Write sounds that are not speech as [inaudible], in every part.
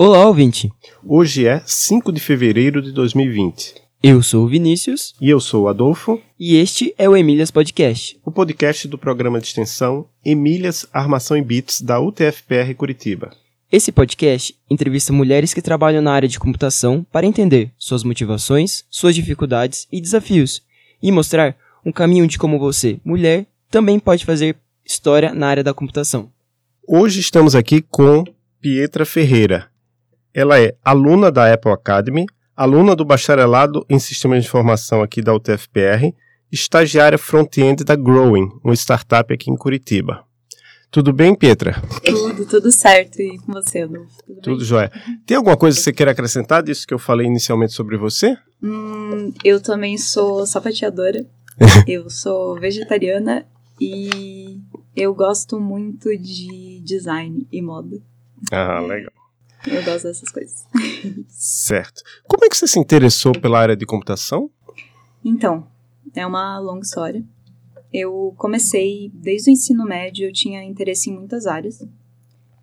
Olá, ouvinte. Hoje é 5 de fevereiro de 2020. Eu sou o Vinícius E eu sou o Adolfo, e este é o Emílias Podcast. o podcast do programa de extensão Emílias Armação e Bits da UTFPR Curitiba. Esse podcast entrevista mulheres que trabalham na área de computação para entender suas motivações, suas dificuldades e desafios e mostrar um caminho de como você, mulher, também pode fazer história na área da computação. Hoje estamos aqui com Pietra Ferreira. Ela é aluna da Apple Academy, aluna do bacharelado em Sistemas de Informação aqui da UTFPR, estagiária front-end da Growing, uma startup aqui em Curitiba. Tudo bem, Pietra? Tudo, tudo certo. E com você, Adolfo? Tudo, Tudo bem? jóia. Tem alguma coisa que você queira acrescentar disso que eu falei inicialmente sobre você? Hum, eu também sou sapateadora. [laughs] eu sou vegetariana e eu gosto muito de design e moda. Ah, legal. Eu gosto dessas coisas. Certo. Como é que você se interessou pela área de computação? Então, é uma longa história. Eu comecei desde o ensino médio, eu tinha interesse em muitas áreas.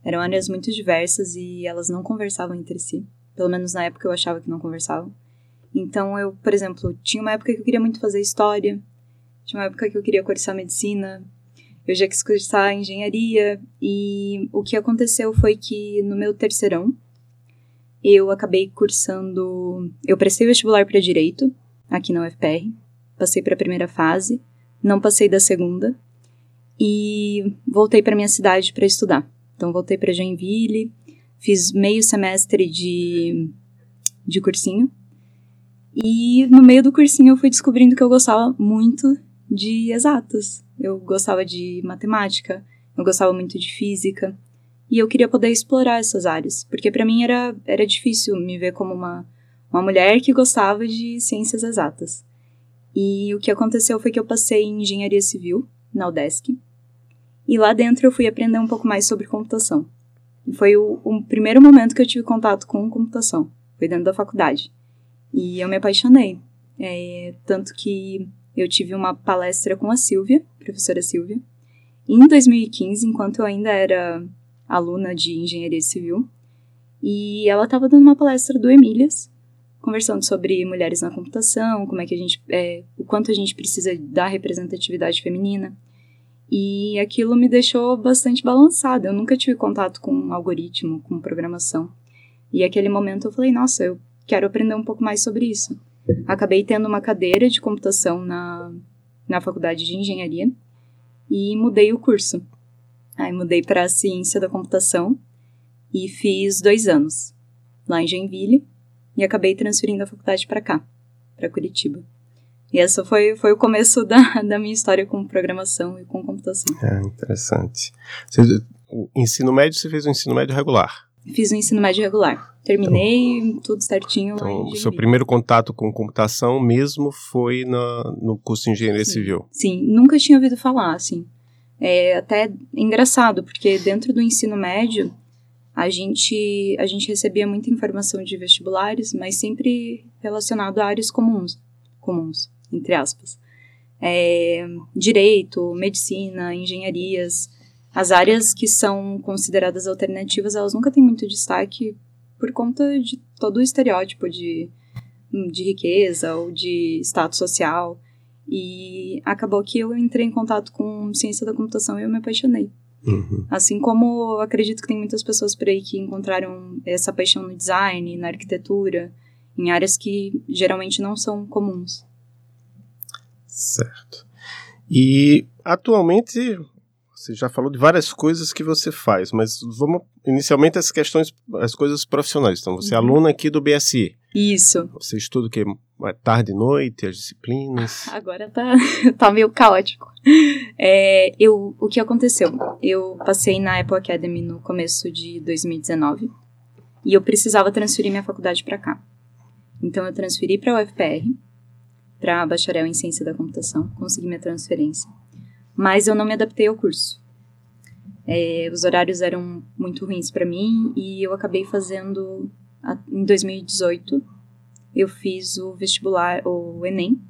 Eram áreas muito diversas e elas não conversavam entre si. Pelo menos na época eu achava que não conversavam. Então eu, por exemplo, tinha uma época que eu queria muito fazer história, tinha uma época que eu queria cursar medicina, eu já quis cursar engenharia e o que aconteceu foi que no meu terceirão eu acabei cursando, eu prestei vestibular para direito aqui na UFPR, passei para a primeira fase, não passei da segunda e voltei para minha cidade para estudar. Então voltei para Joinville, fiz meio semestre de de cursinho. E no meio do cursinho eu fui descobrindo que eu gostava muito de exatas. Eu gostava de matemática, eu gostava muito de física. E eu queria poder explorar essas áreas, porque para mim era, era difícil me ver como uma, uma mulher que gostava de ciências exatas. E o que aconteceu foi que eu passei em engenharia civil, na UDESC, e lá dentro eu fui aprender um pouco mais sobre computação. E foi o, o primeiro momento que eu tive contato com computação, foi dentro da faculdade. E eu me apaixonei. É, tanto que eu tive uma palestra com a Silvia, professora Silvia, em 2015, enquanto eu ainda era aluna de engenharia civil. E ela estava dando uma palestra do Emílias, conversando sobre mulheres na computação, como é que a gente, é, o quanto a gente precisa da representatividade feminina. E aquilo me deixou bastante balançada. Eu nunca tive contato com algoritmo, com programação. E aquele momento eu falei, nossa, eu quero aprender um pouco mais sobre isso. Acabei tendo uma cadeira de computação na, na faculdade de engenharia e mudei o curso. Aí mudei para ciência da computação e fiz dois anos lá em Joinville e acabei transferindo a faculdade para cá, para Curitiba. E essa foi, foi o começo da, [laughs] da minha história com programação e com computação. É, interessante. Você- o ensino médio, você fez um ensino médio regular. Fiz o ensino médio regular. Terminei tudo certinho Então, o seu primeiro contato com computação mesmo foi na- no curso de engenharia Sim. civil. Sim, nunca tinha ouvido falar, assim. É até engraçado, porque dentro do ensino médio, a gente, a gente recebia muita informação de vestibulares, mas sempre relacionado a áreas comuns, comuns, entre aspas. É, direito, medicina, engenharias, as áreas que são consideradas alternativas, elas nunca têm muito destaque por conta de todo o estereótipo de, de riqueza ou de status social. E acabou que eu entrei em contato com ciência da computação e eu me apaixonei. Uhum. Assim como eu acredito que tem muitas pessoas por aí que encontraram essa paixão no design, na arquitetura, em áreas que geralmente não são comuns. Certo. E atualmente você já falou de várias coisas que você faz, mas vamos inicialmente as questões, as coisas profissionais. Então, você é Uhum. aluna aqui do BSI. Isso. Você estuda o quê? Tarde e noite, as disciplinas? [laughs] Agora tá, [laughs] tá meio caótico. É, eu, o que aconteceu? Eu passei na Apple Academy no começo de 2019 e eu precisava transferir minha faculdade para cá. Então eu transferi para a UFPR, para bacharel em ciência da computação, consegui minha transferência. Mas eu não me adaptei ao curso. É, os horários eram muito ruins para mim e eu acabei fazendo em 2018 eu fiz o vestibular, o Enem,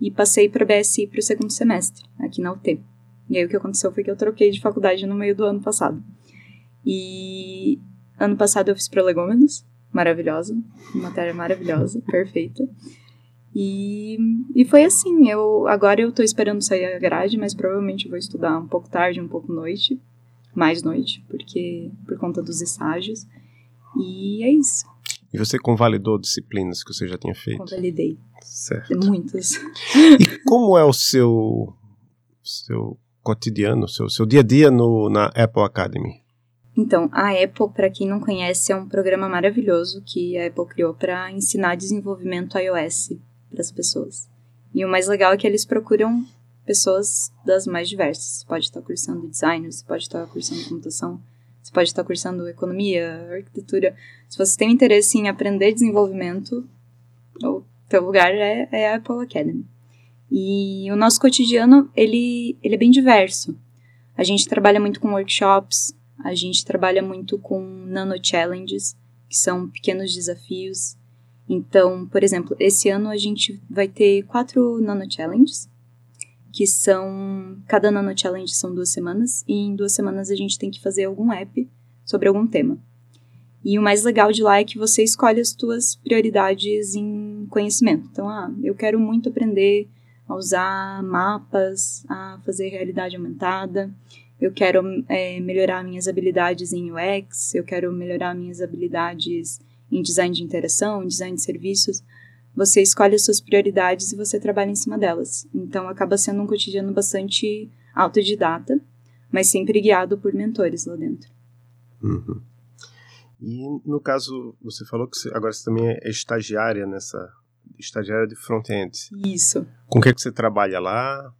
e passei para BSI para o segundo semestre, aqui na UT. E aí o que aconteceu foi que eu troquei de faculdade no meio do ano passado. E ano passado eu fiz prolegômenos, maravilhosa, matéria maravilhosa, perfeita. E, e foi assim, eu agora eu tô esperando sair a grade, mas provavelmente vou estudar um pouco tarde, um pouco noite, mais noite, porque por conta dos estágios. E é isso. E você convalidou disciplinas que você já tinha feito? Convalidei. Certo. Muitas. E como é o seu seu cotidiano, seu seu dia a dia no na Apple Academy? Então, a Apple, para quem não conhece, é um programa maravilhoso que a Apple criou para ensinar desenvolvimento iOS para as pessoas. E o mais legal é que eles procuram pessoas das mais diversas. Você pode estar cursando design, você pode estar cursando computação, você pode estar cursando economia, arquitetura. Se você tem interesse em aprender desenvolvimento, o teu lugar é, é a Apple Academy. E o nosso cotidiano, ele, ele é bem diverso. A gente trabalha muito com workshops, a gente trabalha muito com nano challenges, que são pequenos desafios. Então, por exemplo, esse ano a gente vai ter quatro nano challenges, que são cada nano challenge são duas semanas e em duas semanas a gente tem que fazer algum app sobre algum tema. E o mais legal de lá é que você escolhe as suas prioridades em conhecimento. Então, ah, eu quero muito aprender a usar mapas, a fazer realidade aumentada eu quero é, melhorar minhas habilidades em UX, eu quero melhorar minhas habilidades em design de interação, em design de serviços. Você escolhe as suas prioridades e você trabalha em cima delas. Então acaba sendo um cotidiano bastante autodidata, mas sempre guiado por mentores lá dentro. Uhum. E no caso, você falou que você, agora você também é estagiária nessa estagiária de front-end. Isso. Com o que, é que você trabalha lá?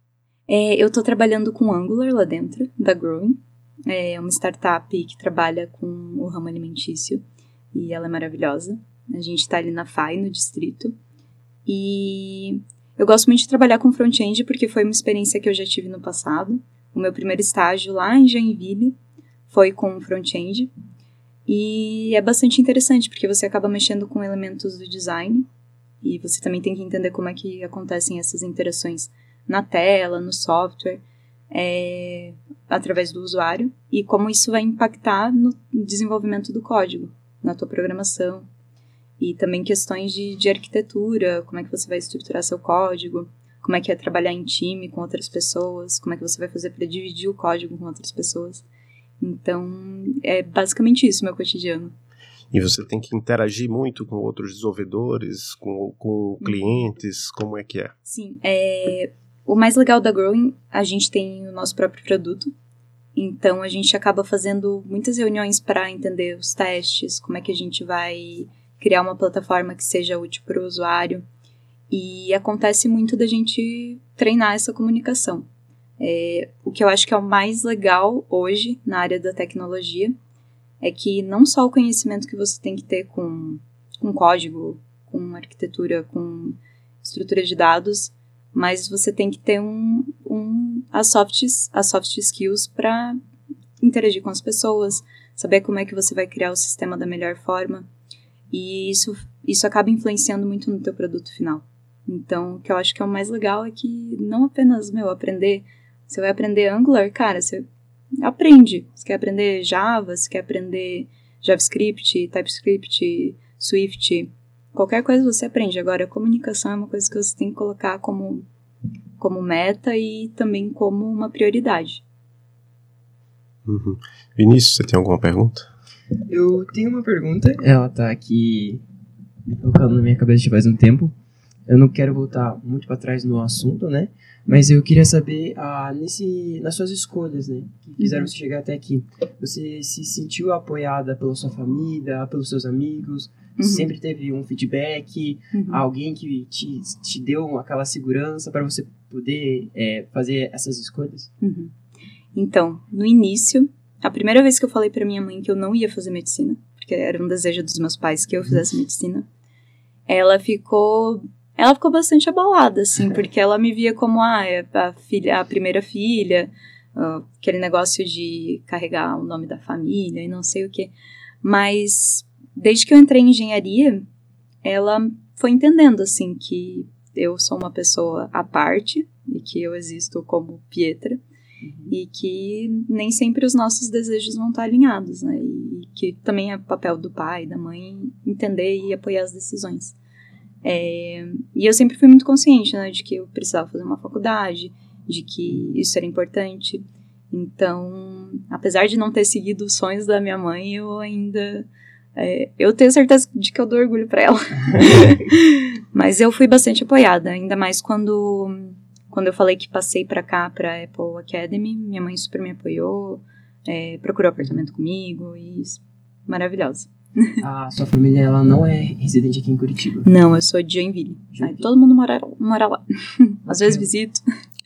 É, eu estou trabalhando com Angular lá dentro, da Growing. É uma startup que trabalha com o ramo alimentício e ela é maravilhosa. A gente está ali na FAI, no distrito. E eu gosto muito de trabalhar com front-end porque foi uma experiência que eu já tive no passado. O meu primeiro estágio lá em Joinville foi com front-end. E é bastante interessante porque você acaba mexendo com elementos do design e você também tem que entender como é que acontecem essas interações na tela, no software, é, através do usuário, e como isso vai impactar no desenvolvimento do código, na tua programação. E também questões de, de arquitetura, como é que você vai estruturar seu código, como é que é trabalhar em time com outras pessoas, como é que você vai fazer para dividir o código com outras pessoas. Então, é basicamente isso meu cotidiano. E você tem que interagir muito com outros desenvolvedores, com, com clientes, como é que é? Sim, é, o mais legal da Growing, a gente tem o nosso próprio produto. Então a gente acaba fazendo muitas reuniões para entender os testes, como é que a gente vai criar uma plataforma que seja útil para o usuário. E acontece muito da gente treinar essa comunicação. É, o que eu acho que é o mais legal hoje na área da tecnologia é que não só o conhecimento que você tem que ter com, com código, com arquitetura, com estrutura de dados, mas você tem que ter um, um as, soft, as soft skills para interagir com as pessoas, saber como é que você vai criar o sistema da melhor forma. E isso, isso acaba influenciando muito no teu produto final. Então, o que eu acho que é o mais legal é que não apenas, meu, aprender. Você vai aprender Angular, cara, você aprende. Você quer aprender Java, você quer aprender JavaScript, TypeScript, Swift, Qualquer coisa você aprende. Agora, a comunicação é uma coisa que você tem que colocar como, como meta e também como uma prioridade. Uhum. Vinícius, você tem alguma pergunta? Eu tenho uma pergunta. Ela tá aqui me colocando na minha cabeça faz um tempo. Eu não quero voltar muito para trás no assunto, né? Mas eu queria saber, ah, nesse, nas suas escolhas, né? Que fizeram uhum. você chegar até aqui. Você se sentiu apoiada pela sua família, pelos seus amigos? Uhum. Sempre teve um feedback, uhum. alguém que te, te deu aquela segurança para você poder é, fazer essas escolhas? Uhum. Então, no início, a primeira vez que eu falei para minha mãe que eu não ia fazer medicina, porque era um desejo dos meus pais que eu fizesse medicina, ela ficou ela ficou bastante abalada, assim, porque ela me via como ah, é a, filha, a primeira filha, uh, aquele negócio de carregar o nome da família e não sei o que. Mas desde que eu entrei em engenharia, ela foi entendendo assim que eu sou uma pessoa à parte e que eu existo como Pietra uhum. e que nem sempre os nossos desejos vão estar alinhados, né? E que também é papel do pai, da mãe entender e apoiar as decisões. É, e eu sempre fui muito consciente, né, de que eu precisava fazer uma faculdade, de que isso era importante. Então, apesar de não ter seguido os sonhos da minha mãe, eu ainda é, eu tenho certeza de que eu dou orgulho para ela. [laughs] Mas eu fui bastante apoiada, ainda mais quando quando eu falei que passei para cá, para Apple Academy, minha mãe super me apoiou, é, procurou apartamento comigo e maravilhosa. [laughs] A sua família ela não é residente aqui em Curitiba? Não, eu sou de Joinville. Joinville. todo mundo mora, mora lá. [laughs] Às vezes visito.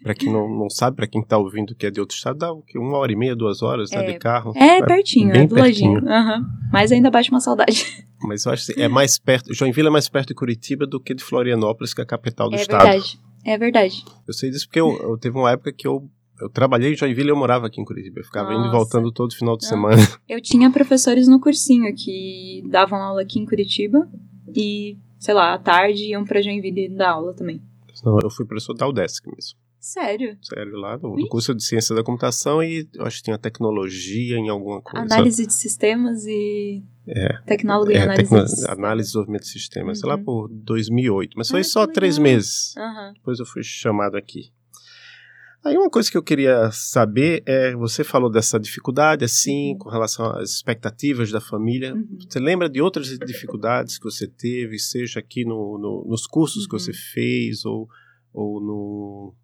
Para quem não, não sabe, para quem está ouvindo que é de outro estado, dá? Uma hora e meia, duas horas é, de carro? É, é pertinho, é do ladinho. Uhum. Mas ainda bate uma saudade. [laughs] Mas eu acho que é mais perto. Joinville é mais perto de Curitiba do que de Florianópolis, que é a capital do é estado. É verdade. É verdade. Eu sei disso porque eu, eu teve uma época que eu eu trabalhei em Joinville e eu morava aqui em Curitiba. Eu ficava Nossa. indo e voltando todo final de Não. semana. [laughs] Eu tinha professores no cursinho que davam aula aqui em Curitiba e, sei lá, à tarde iam pra Joinville dar aula também. Não, eu fui professor da UDESC mesmo. Sério? Sério, lá no, no, curso de Ciência da Computação e eu acho que tinha tecnologia em alguma coisa. Análise de sistemas e é, tecnólogo é, análise. Tecno... De análise de desenvolvimento de sistemas, uhum. sei lá por 2008. Mas foi ah, só três meses. Uhum. Depois eu fui chamado aqui. Aí uma coisa que eu queria saber é, você falou dessa dificuldade, assim, uhum. com relação às expectativas da família. Uhum. Você lembra de outras dificuldades que você teve, seja aqui no, no nos cursos uhum. que você uhum. fez ou, ou no,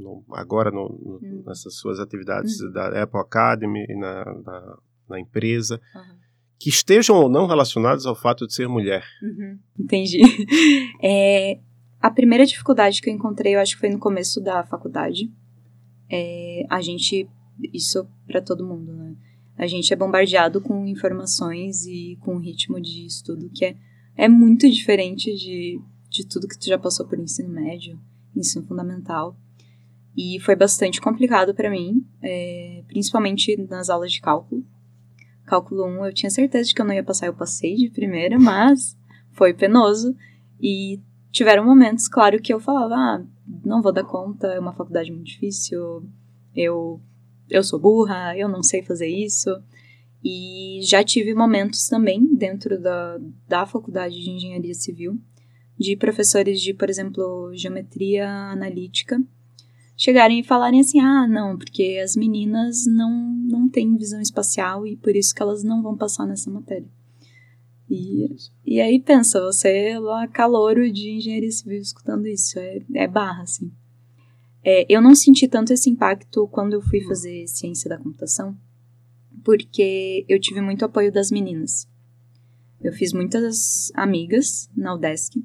no agora no, uhum. nessas suas atividades uhum. da Apple Academy na, na, na empresa, que estejam ou não relacionadas ao fato de ser mulher? Entendi. [laughs] É, a primeira dificuldade que eu encontrei, eu acho que foi no começo da faculdade. É, a gente, isso para todo mundo, né? A gente é bombardeado com informações e com um ritmo de estudo que é, é muito diferente de, de tudo que tu já passou por ensino médio, ensino fundamental. E foi bastante complicado para mim, é, principalmente nas aulas de cálculo. Cálculo 1, eu tinha certeza de que eu não ia passar, eu passei de primeira, mas foi penoso. E tiveram momentos, claro, que eu falava, ah, não vou dar conta, é uma faculdade muito difícil, eu, eu sou burra, eu não sei fazer isso. E já tive momentos também dentro da, da faculdade de engenharia civil, de professores de, por exemplo, geometria analítica, chegarem e falarem assim: ah, não, porque as meninas não, não têm visão espacial e por isso que elas não vão passar nessa matéria. E, e aí pensa, você é lá calouro de engenharia civil escutando isso, é, é barra, assim. É, eu não senti tanto esse impacto quando eu fui fazer ciência da computação, porque eu tive muito apoio das meninas. Eu fiz muitas amigas na UDESC,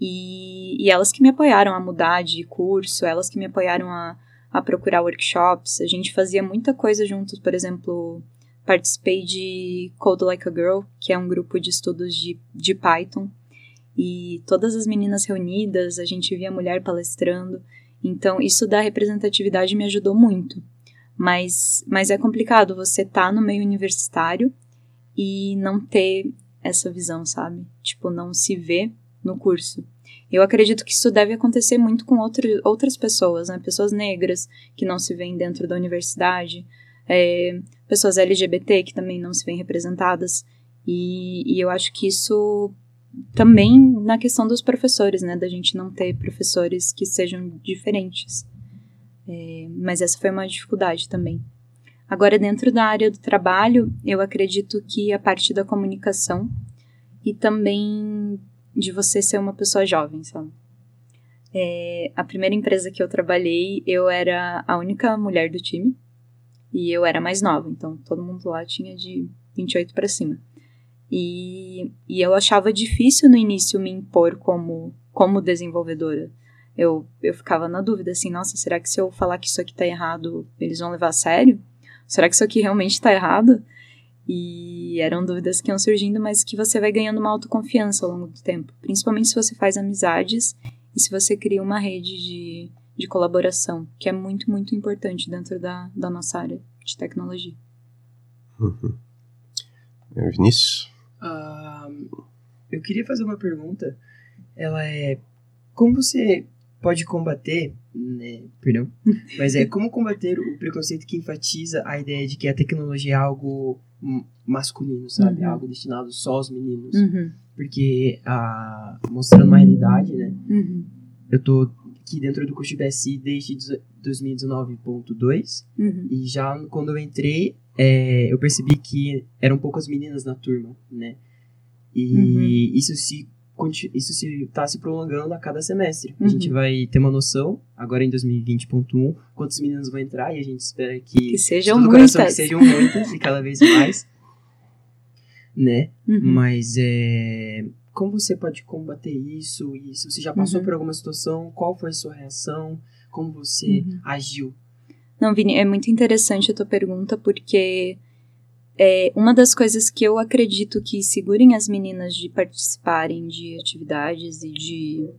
e, e elas que me apoiaram a mudar de curso, elas que me apoiaram a, a procurar workshops, a gente fazia muita coisa juntos, por exemplo, participei de Code Like a Girl, que é um grupo de estudos de, de Python. E todas as meninas reunidas, a gente via mulher palestrando. Então, isso da representatividade me ajudou muito. Mas, mas é complicado você tá no meio universitário e não ter essa visão, sabe? Tipo, não se ver no curso. Eu acredito que isso deve acontecer muito com outro, outras pessoas, né? Pessoas negras que não se veem dentro da universidade, é, pessoas LGBT que também não se veem representadas. E, e eu acho que isso também na questão dos professores, né? Da gente não ter professores que sejam diferentes. É, mas essa foi uma dificuldade também. Agora, dentro da área do trabalho, eu acredito que a parte da comunicação e também de você ser uma pessoa jovem, sabe? É, a primeira empresa que eu trabalhei, eu era a única mulher do time. E eu era mais nova, então todo mundo lá tinha de 28 para cima. E, e eu achava difícil no início me impor como, como desenvolvedora. Eu, eu ficava na dúvida, assim, nossa, será que se eu falar que isso aqui tá errado, eles vão levar a sério? Será que isso aqui realmente tá errado? E eram dúvidas que iam surgindo, mas que você vai ganhando uma autoconfiança ao longo do tempo. Principalmente se você faz amizades e se você cria uma rede de, de colaboração, que é muito, muito importante dentro da, da nossa área de tecnologia. Uhum. É, Vinícius? Uh, eu queria fazer uma pergunta. Ela é: como você pode combater, né, perdão, [laughs] mas é como combater o preconceito que enfatiza a ideia de que a tecnologia é algo masculino, sabe? Uhum. Algo destinado só aos meninos. Uhum. Porque, ah, mostrando uma realidade, né? Uhum. Eu tô aqui dentro do curso de BSI desde 2019.2 Uhum. e já quando eu entrei, é, eu percebi que eram poucas meninas na turma, né? E Uhum. isso se isso se tá se prolongando a cada semestre. A Uhum. gente vai ter uma noção, agora em 2020.1, quantos meninos vão entrar e a gente espera que, Que sejam coração muitas. que sejam muitas e cada vez mais, [laughs] né? Uhum. Mas é, como você pode combater isso? E se você já passou Uhum. por alguma situação, qual foi a sua reação? Como você Uhum. agiu? Não, Vini, é muito interessante a tua pergunta, porque é, uma das coisas que eu acredito que segurem as meninas de participarem de atividades e de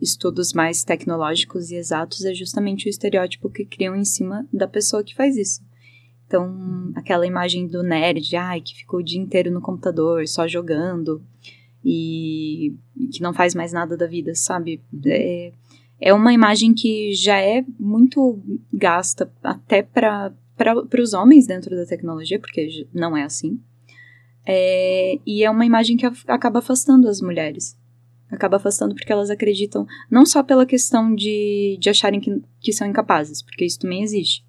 estudos mais tecnológicos e exatos é justamente o estereótipo que criam em cima da pessoa que faz isso. Então, aquela imagem do nerd, ai, que ficou o dia inteiro no computador, só jogando, e que não faz mais nada da vida, sabe? É, é uma imagem que já é muito gasta até para os homens dentro da tecnologia, porque não é assim. É, e é uma imagem que acaba afastando as mulheres. Acaba afastando porque elas acreditam, não só pela questão de, de acharem que, que são incapazes, porque isso também existe,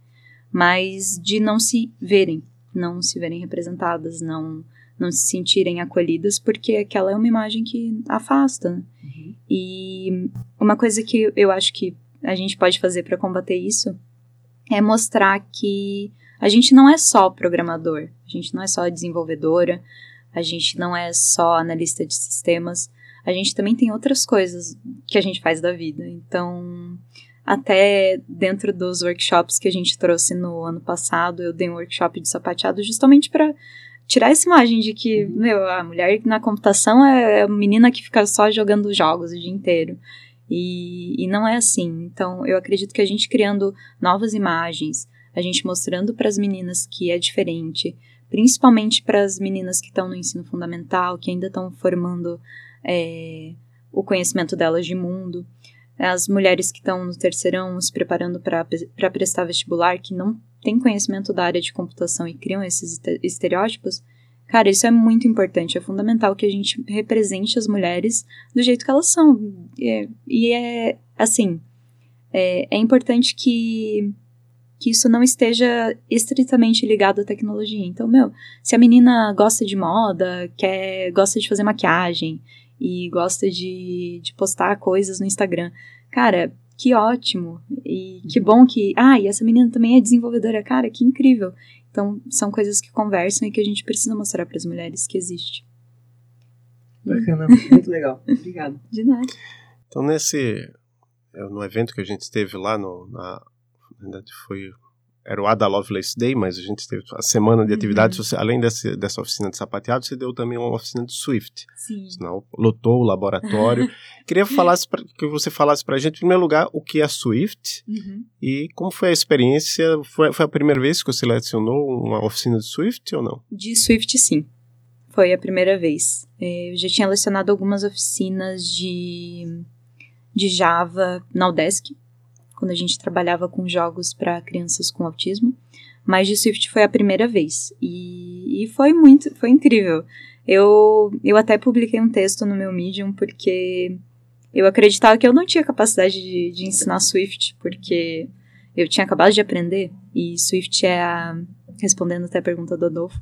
mas de não se verem, não se verem representadas, não, não se sentirem acolhidas, porque aquela é uma imagem que afasta. né? E uma coisa que eu acho que a gente pode fazer para combater isso é mostrar que a gente não é só programador, a gente não é só desenvolvedora, a gente não é só analista de sistemas, a gente também tem outras coisas que a gente faz da vida. Então, até dentro dos workshops que a gente trouxe no ano passado, eu dei um workshop de sapateado justamente para tirar essa imagem de que, meu, a mulher na computação é a menina que fica só jogando jogos o dia inteiro. E, e não é assim. Então, eu acredito que a gente criando novas imagens, a gente mostrando para as meninas que é diferente, principalmente para as meninas que estão no ensino fundamental, que ainda estão formando é, o conhecimento delas de mundo, as mulheres que estão no terceirão se preparando para prestar vestibular, que não têm conhecimento da área de computação e criam esses este- estereótipos, cara, isso é muito importante, é fundamental que a gente represente as mulheres do jeito que elas são. E é, e é assim, é, é importante que, que isso não esteja estritamente ligado à tecnologia. Então, meu, se a menina gosta de moda, quer, gosta de fazer maquiagem e gosta de, de postar coisas no Instagram, cara, que ótimo. E que bom que. Ah, e essa menina também é desenvolvedora, cara, que incrível. Então, são coisas que conversam e que a gente precisa mostrar para as mulheres que existe. Bacana, [laughs] muito legal. Obrigado. De nada. Então, nesse. é, No evento que a gente esteve lá, no, na, na verdade foi. Era o Ada Lovelace Day, mas a gente teve a semana de atividades. Você, além desse, dessa oficina de sapateado, você deu também uma oficina de Swift. Sim. Senão, lotou o laboratório. [laughs] Queria falasse pra, que você falasse para a gente, em primeiro lugar, o que é Swift Uhum. e como foi a experiência. Foi, foi a primeira vez que você selecionou uma oficina de Swift ou não? De Swift, sim. Foi a primeira vez. É, Eu já tinha lecionado algumas oficinas de, de Java na Udesc, quando a gente trabalhava com jogos para crianças com autismo. Mas de Swift foi a primeira vez. E, e foi muito, foi incrível. Eu, eu até publiquei um texto no meu Medium porque eu acreditava que eu não tinha capacidade de, de ensinar Swift, porque eu tinha acabado de aprender. E Swift é a. Respondendo até a pergunta do Adolfo.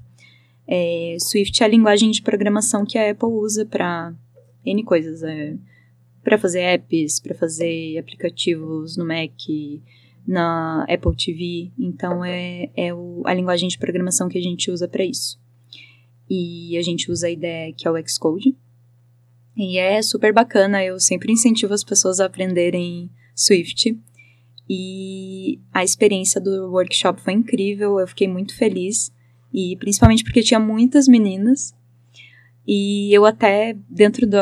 É, Swift é a linguagem de programação que a Apple usa para N coisas. É, para fazer apps, para fazer aplicativos no Mac, na Apple TV. Então é, é o, a linguagem de programação que a gente usa para isso. E a gente usa a ideia que é o Xcode. E é super bacana, eu sempre incentivo as pessoas a aprenderem Swift. E a experiência do workshop foi incrível, eu fiquei muito feliz. E principalmente porque tinha muitas meninas. E eu até, dentro do,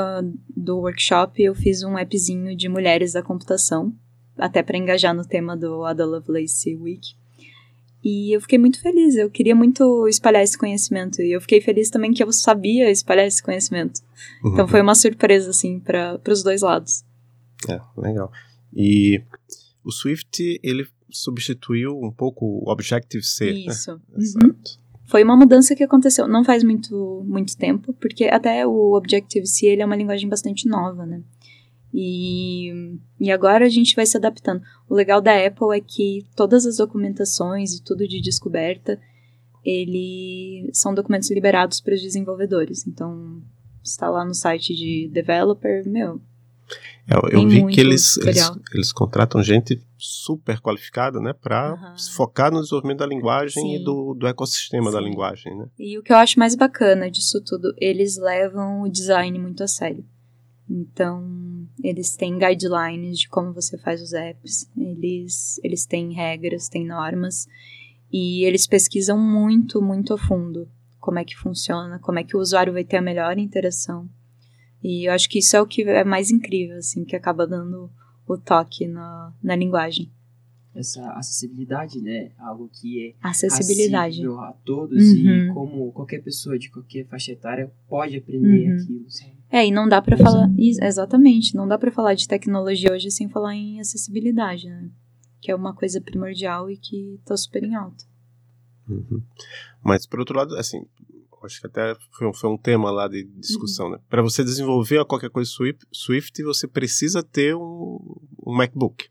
do workshop, eu fiz um appzinho de mulheres da computação. Até para engajar no tema do Ada Lovelace Week. E eu fiquei muito feliz, eu queria muito espalhar esse conhecimento. E eu fiquei feliz também que eu sabia espalhar esse conhecimento. Então foi uma surpresa, assim, para os dois lados. É, legal. E o Swift, ele substituiu um pouco o Objective-C. Né? Isso. Né? Exato. Foi uma mudança que aconteceu não faz muito, muito tempo, porque até o Objective-C ele é uma linguagem bastante nova, né? E, e agora a gente vai se adaptando. O legal da Apple é que todas as documentações e tudo de descoberta, ele são documentos liberados para os desenvolvedores. Então, está lá no site de developer, meu, eu, eu vi que eles, eles, eles, contratam gente super qualificada, né, para uhum. se focar no desenvolvimento da linguagem Sim. e do, do ecossistema Sim. da linguagem, né. E o que eu acho mais bacana disso tudo, eles levam o design muito a sério. Então, eles têm guidelines de como você faz os apps, eles, eles têm regras, têm normas, e eles pesquisam muito, muito a fundo como é que funciona, como é que o usuário vai ter a melhor interação. E eu acho que isso é o que é mais incrível, assim, que acaba dando o toque na, na linguagem. Essa acessibilidade, né? Algo que é acessibilidade a todos uhum. e como qualquer pessoa de qualquer faixa etária pode aprender uhum. aquilo, sabe? É, e não dá para falar. Exatamente, não dá para falar de tecnologia hoje sem falar em acessibilidade, né? Que é uma coisa primordial e que tá super em alta. Uhum. Mas, por outro lado, assim, acho que até foi um, foi um tema lá de discussão, né? Para você desenvolver qualquer coisa Swift, Swift você precisa ter um, um MacBook.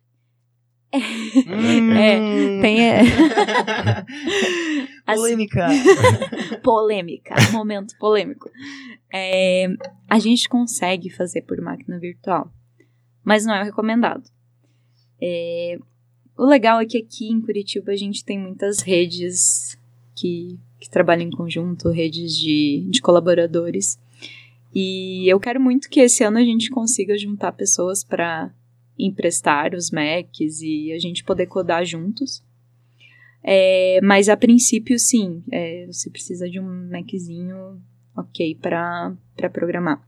É, é tem. É. [laughs] polêmica. polêmica. Momento polêmico. É, a gente consegue fazer por máquina virtual, mas não é recomendado. É, o legal é que aqui em Curitiba a gente tem muitas redes que que trabalham em conjunto, redes de, de colaboradores. E eu quero muito que esse ano a gente consiga juntar pessoas para emprestar os Macs e a gente poder codar juntos. É, mas a princípio, sim, é, você precisa de um Maczinho ok para programar.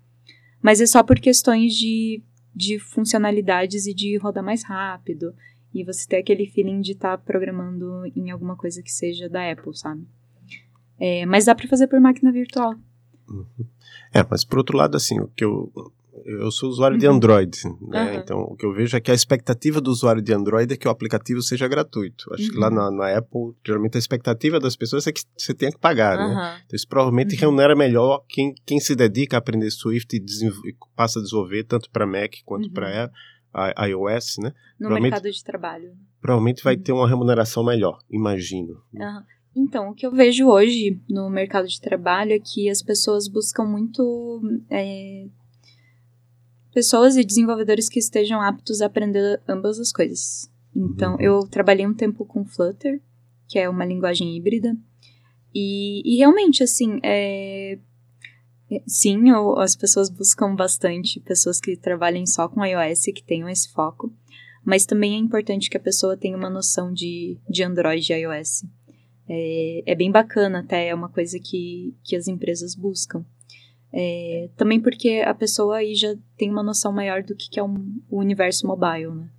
Mas é só por questões de, de funcionalidades e de rodar mais rápido. E você ter aquele feeling de estar tá programando em alguma coisa que seja da Apple, sabe? É, mas dá para fazer por máquina virtual. Uhum. É, mas por outro lado, assim, o que eu eu sou usuário uhum. de Android, né? Uhum. Então o que eu vejo é que a expectativa do usuário de Android é que o aplicativo seja gratuito. Acho uhum. que lá uhum. na, na, Apple, geralmente a expectativa das pessoas é que você tenha que pagar, né? Então isso provavelmente uhum. remunera melhor quem, quem se dedica a aprender Swift e, e passa a desenvolver tanto para Mac quanto para uhum. iOS, né? No mercado de trabalho. Provavelmente vai ter uma remuneração melhor, imagino. Uhum. Então, o que eu vejo hoje no mercado de trabalho é que as pessoas buscam muito é, pessoas e desenvolvedores que estejam aptos a aprender ambas as coisas. Então, uhum. eu trabalhei um tempo com Flutter, que é uma linguagem híbrida, e, e realmente, assim, é, é sim, eu, as pessoas buscam bastante pessoas que trabalhem só com iOS que tenham esse foco, mas também é importante que a pessoa tenha uma noção de, de Android e iOS. É, é bem bacana até, é uma coisa que, que as empresas buscam. É, também porque a pessoa aí já tem uma noção maior do que, que é um, o universo mobile, né?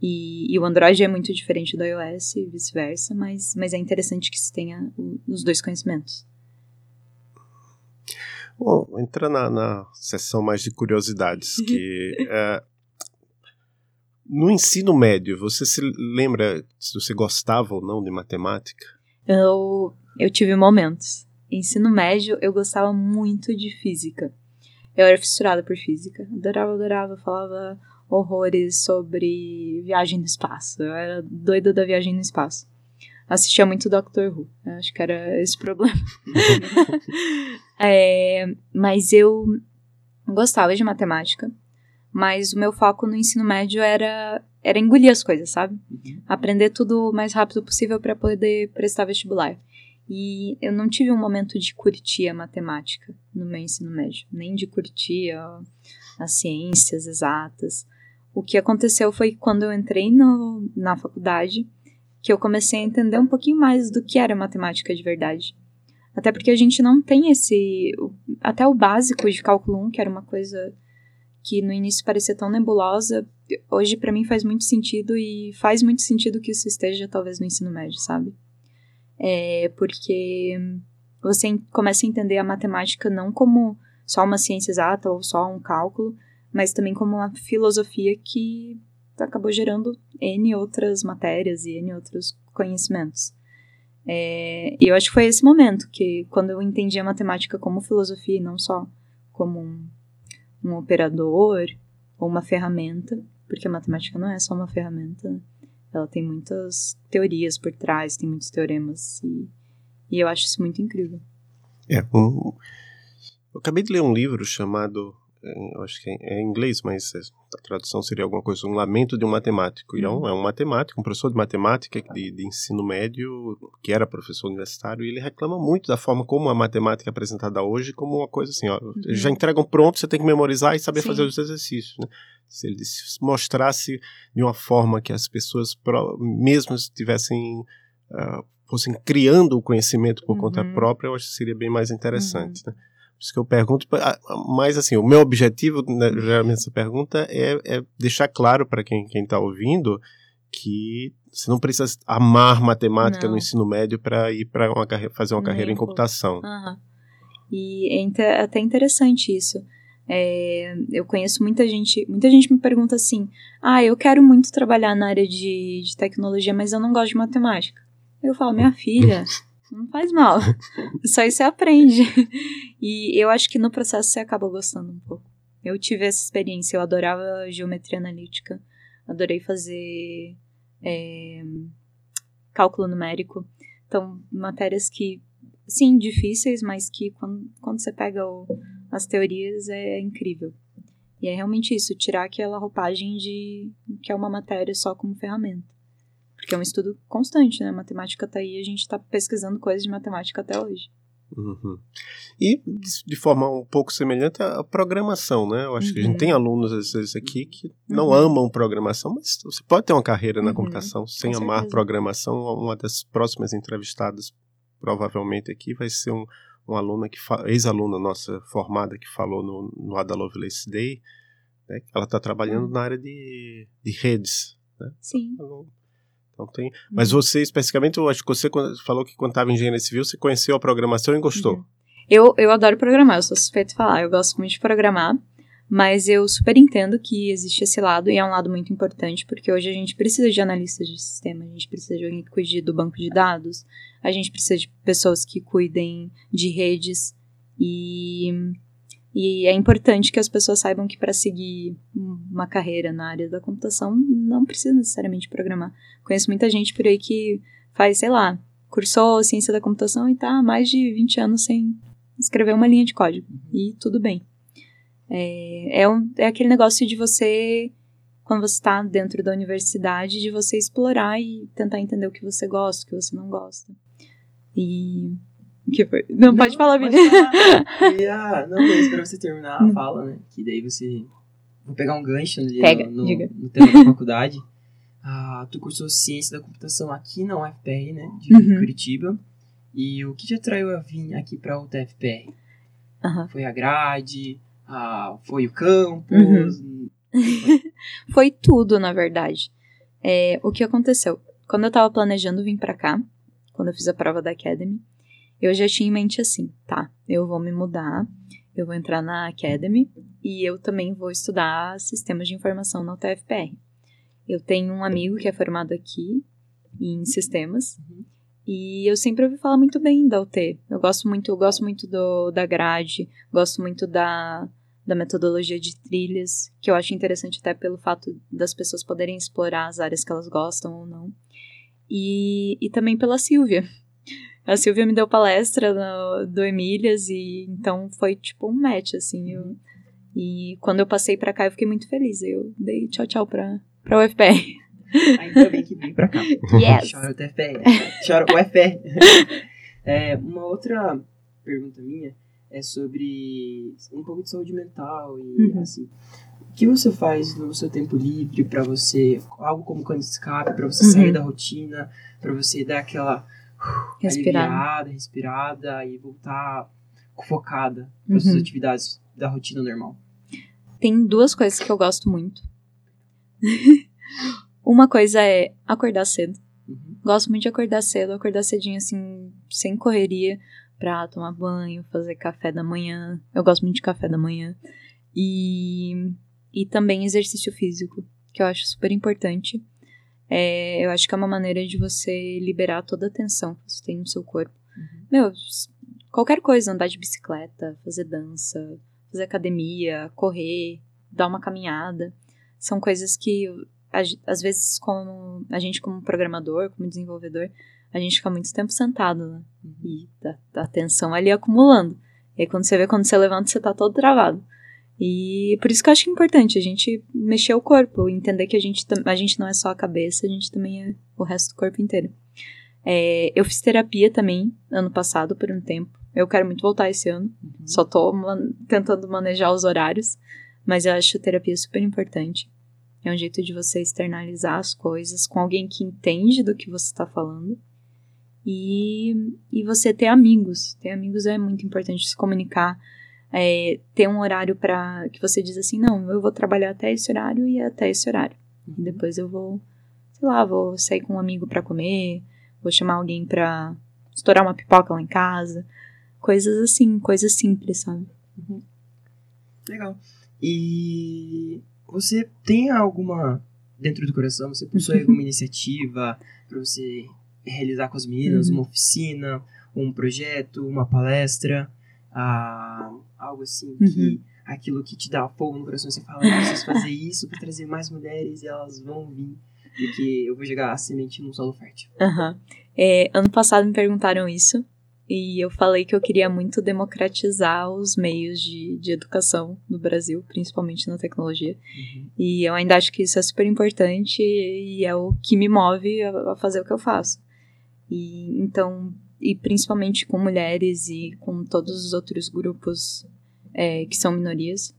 E, e, o Android é muito diferente do iOS e vice-versa, mas, mas é interessante que se tenha os dois conhecimentos. Bom, entra na, na sessão mais de curiosidades, [laughs] que é, no ensino médio, você se lembra se você gostava ou não de matemática? Eu, eu tive momentos. Ensino médio, eu gostava muito de física. Eu era fissurada por física. Adorava, adorava. Falava horrores sobre viagem no espaço. Eu era doida da viagem no espaço. Assistia muito Doctor Who. Eu acho que era esse problema. [laughs] [laughs] é, mas eu gostava de matemática. Mas o meu foco no ensino médio era era engolir as coisas, sabe? Uhum. Aprender tudo o mais rápido possível para poder prestar vestibular. E eu não tive um momento de curtir a matemática no meu ensino médio, nem de curtir as ciências exatas. O que aconteceu foi quando eu entrei no, na faculdade que eu comecei a entender um pouquinho mais do que era matemática de verdade. Até porque a gente não tem esse. Até o básico de cálculo 1, que era uma coisa que no início parecia tão nebulosa, hoje para mim faz muito sentido e faz muito sentido que isso esteja talvez no ensino médio, sabe? É porque você começa a entender a matemática não como só uma ciência exata ou só um cálculo, mas também como uma filosofia que acabou gerando N outras matérias e N outros conhecimentos. É, e eu acho que foi esse momento que, quando eu entendi a matemática como filosofia e não só como um, um operador ou uma ferramenta, porque a matemática não é só uma ferramenta, né? ela tem muitas teorias por trás, tem muitos teoremas, e, e eu acho isso muito incrível. É, eu acabei de ler um livro chamado acho que é, em inglês, mas a tradução seria alguma coisa, um lamento de um matemático. E é um, uhum. é um matemático, um professor de matemática de, de, ensino médio, que era professor universitário, e ele reclama muito da forma como a matemática é apresentada hoje, como uma coisa assim, ó, uhum. já entregam pronto, você tem que memorizar e saber Sim. fazer os exercícios. Né? Se ele mostrasse de uma forma que as pessoas mesmo tivessem... Uh, fossem criando o conhecimento por uhum. conta própria, eu acho que seria bem mais interessante. Uhum. Né? Por isso que eu pergunto, mas assim, o meu objetivo, né, geralmente, essa pergunta é, é deixar claro para quem está ouvindo que você não precisa amar matemática não. no ensino médio para ir para uma fazer uma carreira em computação. Uhum. E é até interessante isso. É, eu conheço muita gente, muita gente me pergunta assim: ah, eu quero muito trabalhar na área de, de tecnologia, mas eu não gosto de matemática. Eu falo, minha filha, [laughs] não faz mal. [laughs] Só isso você aprende. E eu acho que no processo você acaba gostando um pouco. Eu tive essa experiência, eu adorava geometria analítica, adorei fazer é, cálculo numérico. Então, matérias que, sim, difíceis, mas que quando, quando você pega o, as teorias é incrível. E é realmente isso, tirar aquela roupagem de que é uma matéria só como ferramenta. Porque é um estudo constante, né? A matemática tá aí, a gente está pesquisando coisas de matemática até hoje. Uhum. E de forma um pouco semelhante à programação, né? Eu acho uhum. que a gente uhum. tem alunos às vezes aqui que não uhum. amam programação, mas você pode ter uma carreira na uhum. computação sem Com amar certeza. programação. Uma das próximas entrevistadas, provavelmente aqui, vai ser um, um aluna que ex-aluna nossa formada que falou no, no Ada Lovelace Day. Né? Ela está trabalhando na área de, de redes. Né? Sim. Então, então tem. Mas uhum. você, especificamente, eu acho que você falou que quando estava em engenharia civil, você conheceu a programação e gostou. Uhum. Eu, eu adoro programar, eu sou suspeito de falar. Eu gosto muito de programar, mas eu super entendo que existe esse lado, e é um lado muito importante, porque hoje a gente precisa de analistas de sistema, a gente precisa de alguém que cuide do banco de dados, a gente precisa de pessoas que cuidem de redes, e e é importante que as pessoas saibam que para seguir uma carreira na área da computação não precisa necessariamente programar. Conheço muita gente por aí que faz, sei lá, cursou ciência da computação e tá há mais de 20 anos sem escrever uma linha de código. E tudo bem. É, é, um, é aquele negócio de você, quando você está dentro da universidade, de você explorar e tentar entender o que você gosta, o que você não gosta. E que foi? Não, não pode falar, [laughs] Vini. Ah, não, eu espero você terminar a hum. fala, né? Que daí você. Vou pegar um gancho ali Pega, no, no, no tema da faculdade. Ah, tu cursou ciência da computação aqui na UFPR, né? De uhum. Curitiba. E o que te atraiu a vir aqui pra UTFPR? Uhum. Foi a grade? Ah, foi o campus? Uhum. [laughs] foi tudo, na verdade. É, o que aconteceu? Quando eu tava planejando vir para cá, quando eu fiz a prova da Academy, eu já tinha em mente assim, tá, eu vou me mudar, eu vou entrar na Academy e eu também vou estudar sistemas de informação na UTFPR. Eu tenho um amigo que é formado aqui em sistemas uhum. e eu sempre ouvi falar muito bem da UT. Eu gosto muito, eu gosto muito do, da grade, gosto muito da, da metodologia de trilhas, que eu acho interessante até pelo fato das pessoas poderem explorar as áreas que elas gostam ou não. E, e também pela Silvia, a Silvia me deu palestra no, do Emílias e então foi tipo um match, assim. Eu, e quando eu passei pra cá eu fiquei muito feliz. Eu dei tchau, tchau pra, pra UFPR. Ainda bem que vim pra cá. Yes. Chora o TFPR. Chora o UFPR. é, uma outra pergunta minha é sobre um pouco de saúde mental e uhum. assim. O que você faz no seu tempo livre para você, algo como quando escape, para você uhum. sair da rotina, para você dar aquela respirada. aliviada, respirada e voltar focada para uhum. suas atividades da rotina normal. Tem duas coisas que eu gosto muito. [laughs] Uma coisa é acordar cedo. Uhum. Gosto muito de acordar cedo, acordar cedinho assim, sem correria, pra tomar banho, fazer café da manhã. Eu gosto muito de café da manhã. E, e também exercício físico que eu acho super importante. É, eu acho que é uma maneira de você liberar toda a tensão que você tem no seu corpo. Uhum. Meu, qualquer coisa, andar de bicicleta, fazer dança, fazer academia, correr, dar uma caminhada, são coisas que às vezes como a gente como programador, como desenvolvedor, a gente fica muito tempo sentado, né? Uhum. E a, a tensão ali acumulando. E aí quando você vê, quando você levanta, você tá todo travado. E por isso que eu acho que é importante a gente mexer o corpo, entender que a gente, a gente não é só a cabeça, a gente também é o resto do corpo inteiro. É, eu fiz terapia também ano passado por um tempo. Eu quero muito voltar esse ano. Uhum. Só tô man tentando manejar os horários. Mas eu acho terapia super importante. É um jeito de você externalizar as coisas com alguém que entende do que você está falando. E, e você ter amigos. Ter amigos é muito importante se comunicar é, ter um horário para que você diz assim, não, eu vou trabalhar até esse horário e até esse horário. E uhum. depois eu vou, sei lá, vou sair com um amigo para comer, vou chamar alguém para estourar uma pipoca lá em casa. Coisas assim, coisas simples, sabe? Uhum. Legal. E você tem alguma dentro do coração, você possui [laughs] alguma iniciativa para você realizar com as meninas, uhum. uma oficina, um projeto, uma palestra? a, algo assim, uhum. que aquilo que te dá fogo no coração, você fala, eu preciso fazer isso para trazer mais mulheres e elas vão vir, porque eu vou jogar a semente num solo fértil. Uhum. É, ano passado me perguntaram isso, e eu falei que eu queria muito democratizar os meios de, de educação no Brasil, principalmente na tecnologia. Uhum. E eu ainda acho que isso é super importante e é o que me move a, a fazer o que eu faço. E então, e principalmente com mulheres e com todos os outros grupos é, que são minorias.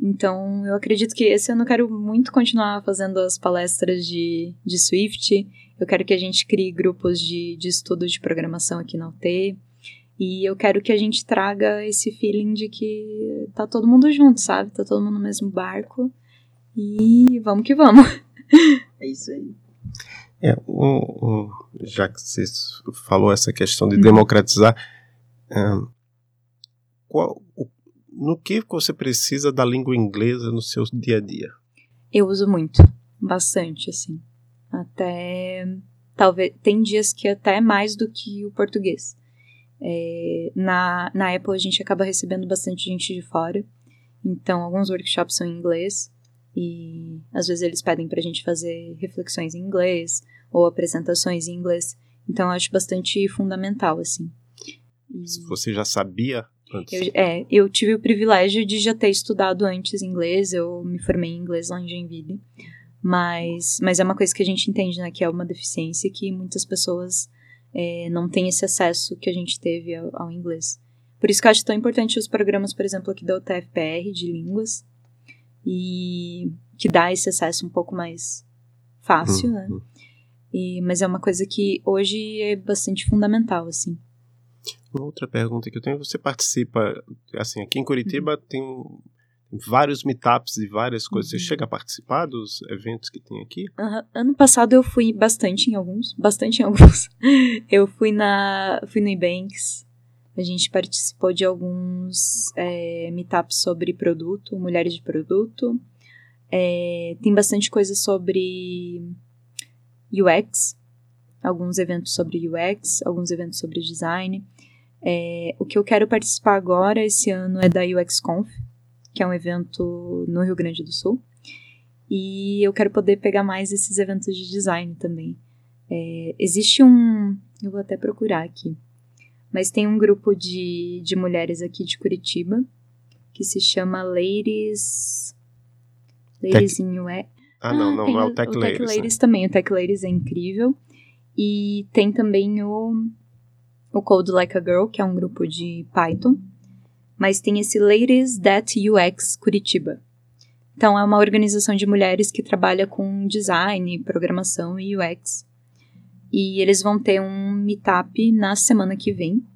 Então, eu acredito que esse ano eu quero muito continuar fazendo as palestras de, de Swift. Eu quero que a gente crie grupos de, de estudo de programação aqui na UT. E eu quero que a gente traga esse feeling de que tá todo mundo junto, sabe? Tá todo mundo no mesmo barco. E vamos que vamos. É isso aí. É, o, já que você falou essa questão de democratizar, um, qual, o, no que você precisa da língua inglesa no seu dia a dia? Eu uso muito, bastante, assim. Até. Talvez. Tem dias que até mais do que o português. É, na, na Apple a gente acaba recebendo bastante gente de fora. Então, alguns workshops são em inglês. E às vezes eles pedem pra gente fazer reflexões em inglês ou apresentações em inglês. Então eu acho bastante fundamental, assim. E... Você já sabia antes? Eu, é, eu tive o privilégio de já ter estudado antes inglês, eu me formei em inglês lá em Joinville. Mas, mas é uma coisa que a gente entende, né, que é uma deficiência que muitas pessoas é, não têm esse acesso que a gente teve ao, ao inglês. Por isso que eu acho tão importante os programas, por exemplo, aqui da UTFPR de línguas, e que dá esse acesso um pouco mais fácil, uhum. né? E, mas é uma coisa que hoje é bastante fundamental, assim. Uma outra pergunta que eu tenho, você participa, assim, aqui em Curitiba uhum. tem vários meetups e várias coisas. Uhum. Você chega a participar dos eventos que tem aqui? Uhum. Ano passado eu fui bastante em alguns, bastante em alguns. [laughs] eu fui na, fui no Ebanks, a gente participou de alguns é, meetups sobre produto, mulheres de produto. É, tem bastante coisa sobre UX, alguns eventos sobre UX, alguns eventos sobre design. É, o que eu quero participar agora esse ano é da UX Conf, que é um evento no Rio Grande do Sul. E eu quero poder pegar mais esses eventos de design também. É, existe um. Eu vou até procurar aqui. Mas tem um grupo de, de mulheres aqui de Curitiba que se chama Ladies. Ladies Tech. in UX. Ah, não, não, não é o Tech, o Ladies. Tech Ladies né? também. O Tech Ladies é incrível. E tem também o, o Code Like a Girl, que é um grupo de Python. Mas tem esse Ladies That UX Curitiba. Então, é uma organização de mulheres que trabalha com design, programação e UX. E eles vão ter um meetup na semana que vem,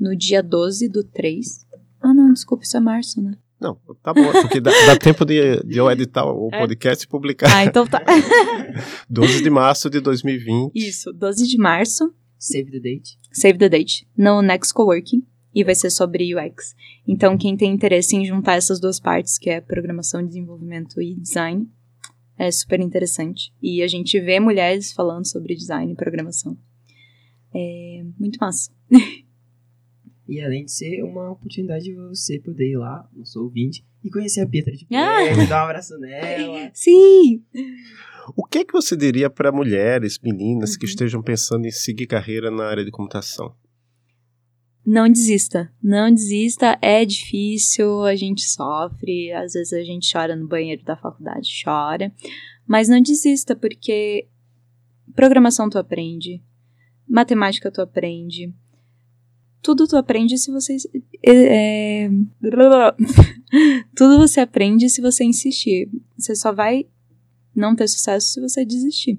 no dia 12 do 3. Ah, não, desculpa, isso é março, né? Não, tá bom, porque dá, dá tempo de, de, eu editar o é. podcast e publicar. Ah, então tá. [laughs] 12 de março de 2020. Isso, 12 de março. Save the date. Save the date. No Next Coworking. E vai ser sobre UX. Então, quem tem interesse em juntar essas duas partes, que é programação, desenvolvimento e design, É super interessante. E a gente vê mulheres falando sobre design e programação. É muito massa. [laughs] E além de ser uma oportunidade de você poder ir lá, no seu ouvinte, e conhecer a Pietra de Ah! perto, dar um abraço nela. [laughs] Sim! O que é que você diria para mulheres, meninas que Uhum. estejam pensando em seguir carreira na área de computação? Não desista. Não desista. É difícil, a gente sofre. Às vezes a gente chora no banheiro da faculdade, chora. Mas não desista, porque programação tu aprende, matemática tu aprende. Tudo tu aprende se você. é, [laughs] tudo você aprende se você insistir. Você só vai não ter sucesso se você desistir.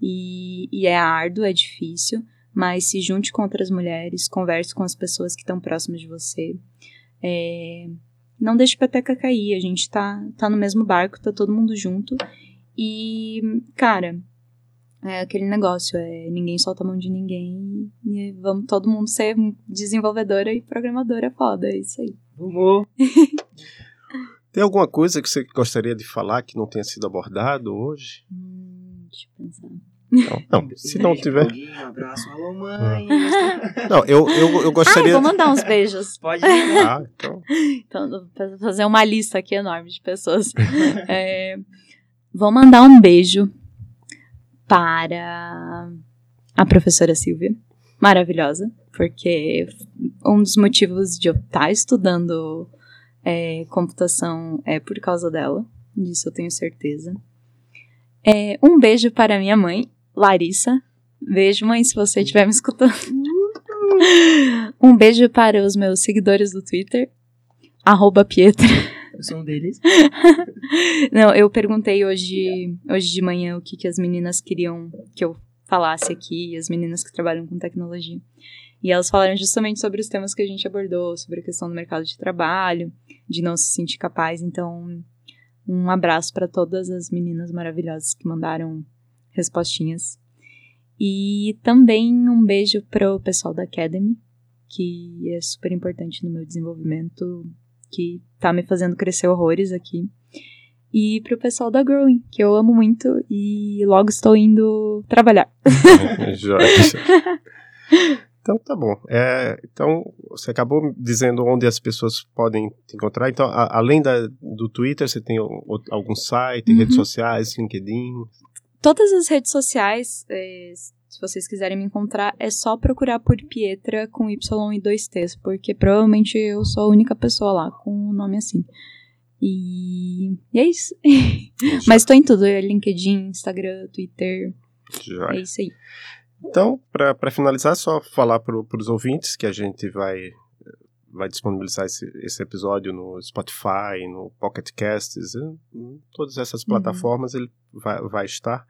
E, e é árduo, é difícil mas se junte com outras mulheres, converse com as pessoas que estão próximas de você. É, não deixe a peteca cair, a gente tá, tá no mesmo barco, tá todo mundo junto. E, cara, é aquele negócio, é ninguém solta a mão de ninguém e vamos todo mundo ser desenvolvedora e programadora foda, é isso aí. Vamos! [laughs] Tem alguma coisa que você gostaria de falar que não tenha sido abordado hoje? Hum, deixa eu pensar. Não, não [laughs] se não tiver. Um abraço, alô mãe. Não, eu, eu, eu Ah, gostaria. eu vou mandar uns beijos. [laughs] Pode ir. Ah, então. Então, pra fazer uma lista aqui enorme de pessoas. É, vou mandar um beijo para a professora Silvia, maravilhosa, porque um dos motivos de eu estar estudando é, computação é por causa dela, disso eu tenho certeza. É, um beijo para minha mãe, Larissa. Beijo, mãe, se você estiver me escutando. [laughs] um beijo para os meus seguidores do Twitter, arroba Pietra. Eu sou um deles. [laughs] Não, eu perguntei hoje, hoje de manhã o que, que as meninas queriam que eu falasse aqui, as meninas que trabalham com tecnologia. E elas falaram justamente sobre os temas que a gente abordou, sobre a questão do mercado de trabalho, de não se sentir capaz. Então, um abraço para todas as meninas maravilhosas que mandaram respostinhas. E também um beijo pro pessoal da Academy, que é super importante no meu desenvolvimento, que tá me fazendo crescer horrores aqui. E pro pessoal da Growing, que eu amo muito e logo estou indo trabalhar. [laughs] Joia. [laughs] Então tá bom. É, então você acabou dizendo onde as pessoas podem te encontrar. Então, a- além da, do Twitter, você tem o- algum site, Uhum. redes sociais, LinkedIn? Todas as redes sociais, é, se vocês quiserem me encontrar, é só procurar por Pietra com Y e dois T's, porque provavelmente eu sou a única pessoa lá com o nome assim. E, e é isso. [laughs] Mas tô em tudo, é LinkedIn, Instagram, Twitter, Joia. é isso aí. Então, para finalizar, só falar para os ouvintes que a gente vai, vai disponibilizar esse, esse episódio no Spotify, no Pocket Casts, em, em todas essas plataformas ele vai, vai estar.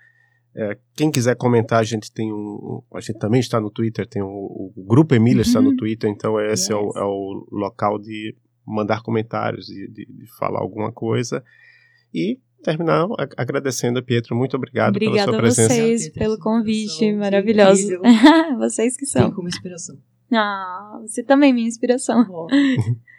É, quem quiser comentar, a gente tem um. A gente também está no Twitter, tem o, o Grupo Emília está no Uhum. Twitter, então esse é, o, Yes. é o local de mandar comentários e de, de falar alguma coisa. E terminar a- agradecendo a Pietro. Muito obrigado Obrigada pela a sua presença. vocês Pietra, pelo essa convite, maravilhoso. [laughs] vocês que Tem são. como inspiração. Ah, você também é minha inspiração. Ó, [laughs]